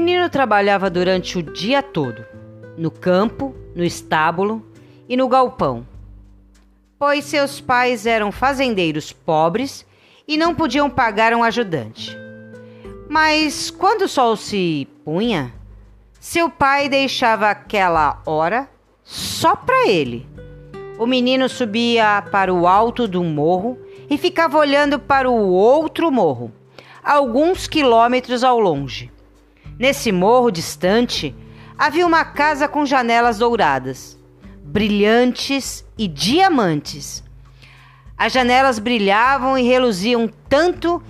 menino trabalhava durante o dia todo, no campo, no estábulo e no galpão, pois seus pais eram fazendeiros pobres e não podiam pagar um ajudante. Mas quando o sol se punha, seu pai deixava aquela hora só para ele. O menino subia para o alto do morro e ficava olhando para o outro morro, alguns quilômetros ao longe. Nesse morro distante havia uma casa com janelas douradas, brilhantes e diamantes. As janelas brilhavam e reluziam tanto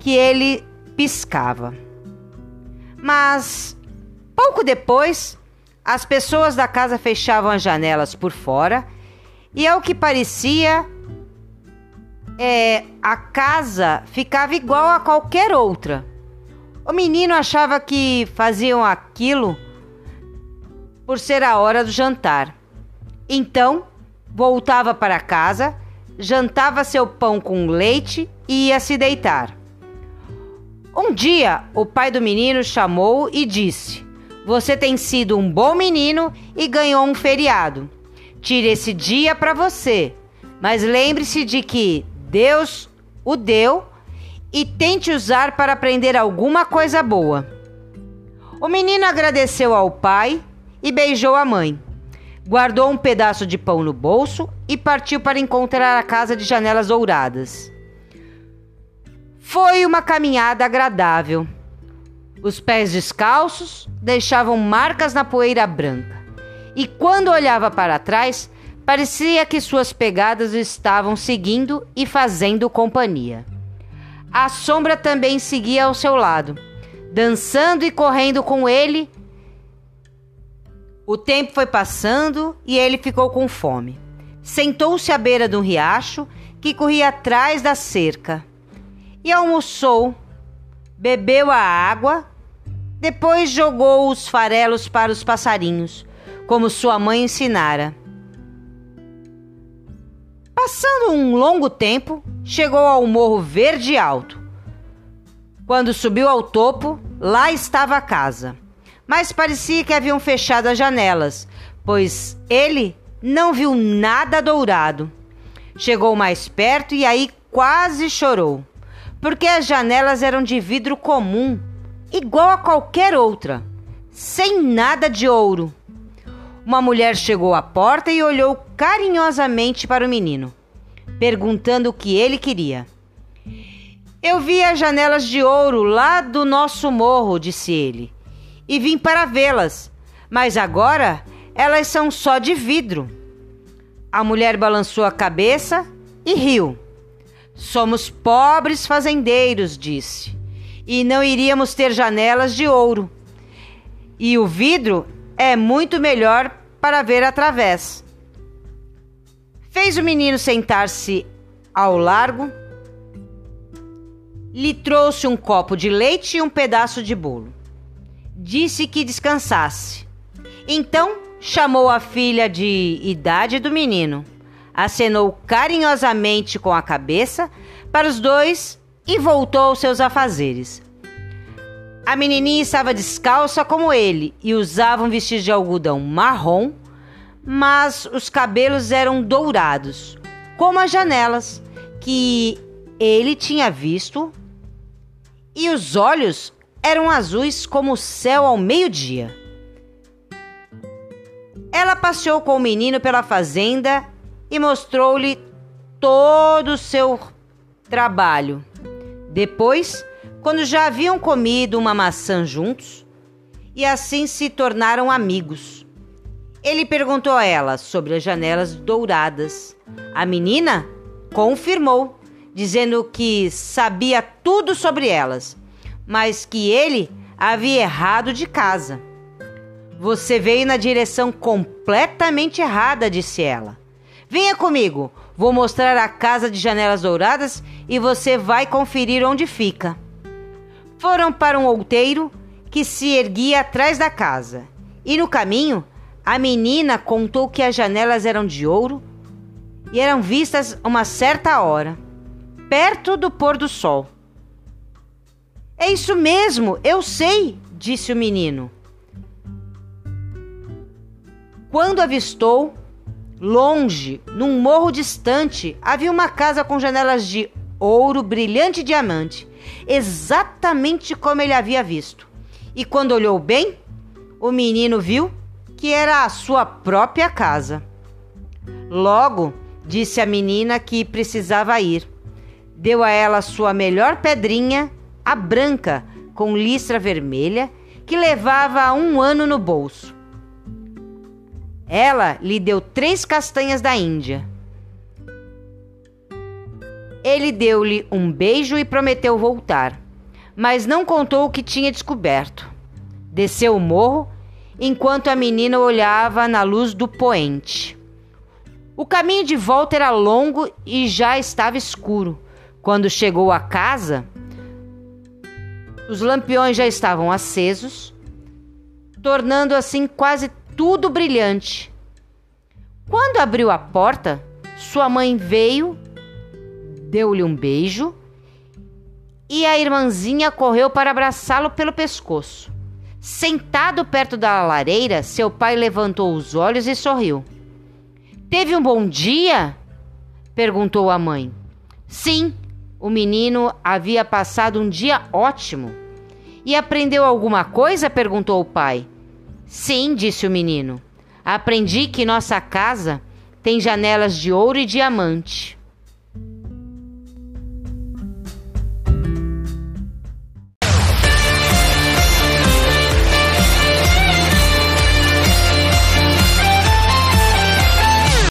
que ele piscava. Mas pouco depois, as pessoas da casa fechavam as janelas por fora e, ao que parecia, é, a casa ficava igual a qualquer outra. O menino achava que faziam aquilo por ser a hora do jantar. Então, voltava para casa, jantava seu pão com leite e ia se deitar. Um dia, o pai do menino chamou e disse: Você tem sido um bom menino e ganhou um feriado. Tire esse dia para você, mas lembre-se de que Deus o deu e tente usar para aprender alguma coisa boa. O menino agradeceu ao pai e beijou a mãe. Guardou um pedaço de pão no bolso e partiu para encontrar a casa de janelas douradas. Foi uma caminhada agradável. Os pés descalços deixavam marcas na poeira branca. E quando olhava para trás, Parecia que suas pegadas estavam seguindo e fazendo companhia. A sombra também seguia ao seu lado, dançando e correndo com ele. O tempo foi passando e ele ficou com fome. Sentou-se à beira de um riacho que corria atrás da cerca e almoçou, bebeu a água, depois jogou os farelos para os passarinhos, como sua mãe ensinara. Passando um longo tempo, chegou ao morro verde alto. Quando subiu ao topo, lá estava a casa. Mas parecia que haviam fechado as janelas, pois ele não viu nada dourado. Chegou mais perto e aí quase chorou, porque as janelas eram de vidro comum, igual a qualquer outra, sem nada de ouro. Uma mulher chegou à porta e olhou carinhosamente para o menino, perguntando o que ele queria. Eu vi as janelas de ouro lá do nosso morro, disse ele, e vim para vê-las, mas agora elas são só de vidro. A mulher balançou a cabeça e riu. Somos pobres fazendeiros, disse, e não iríamos ter janelas de ouro. E o vidro é muito melhor para ver através. Fez o menino sentar-se ao largo, lhe trouxe um copo de leite e um pedaço de bolo. Disse que descansasse. Então chamou a filha de idade do menino, acenou carinhosamente com a cabeça para os dois e voltou aos seus afazeres. A menininha estava descalça como ele e usava um vestido de algodão marrom, mas os cabelos eram dourados, como as janelas que ele tinha visto, e os olhos eram azuis como o céu ao meio-dia. Ela passeou com o menino pela fazenda e mostrou-lhe todo o seu trabalho. Depois, quando já haviam comido uma maçã juntos e assim se tornaram amigos. Ele perguntou a ela sobre as janelas douradas. A menina confirmou, dizendo que sabia tudo sobre elas, mas que ele havia errado de casa. Você veio na direção completamente errada, disse ela. Venha comigo, vou mostrar a casa de janelas douradas e você vai conferir onde fica. Foram para um outeiro que se erguia atrás da casa. E no caminho, a menina contou que as janelas eram de ouro e eram vistas uma certa hora, perto do pôr do sol. É isso mesmo, eu sei, disse o menino. Quando avistou, longe, num morro distante, havia uma casa com janelas de ouro, brilhante diamante, exatamente como ele havia visto. E quando olhou bem, o menino viu que era a sua própria casa. Logo, disse a menina que precisava ir. Deu a ela sua melhor pedrinha, a branca, com listra vermelha, que levava um ano no bolso. Ela lhe deu três castanhas da Índia. Ele deu-lhe um beijo e prometeu voltar, mas não contou o que tinha descoberto. Desceu o morro enquanto a menina olhava na luz do poente. O caminho de volta era longo e já estava escuro. Quando chegou à casa, os lampiões já estavam acesos, tornando assim quase tudo brilhante. Quando abriu a porta, sua mãe veio deu-lhe um beijo e a irmãzinha correu para abraçá-lo pelo pescoço. Sentado perto da lareira, seu pai levantou os olhos e sorriu. Teve um bom dia? perguntou a mãe. Sim, o menino havia passado um dia ótimo. E aprendeu alguma coisa? perguntou o pai. Sim, disse o menino. Aprendi que nossa casa tem janelas de ouro e diamante.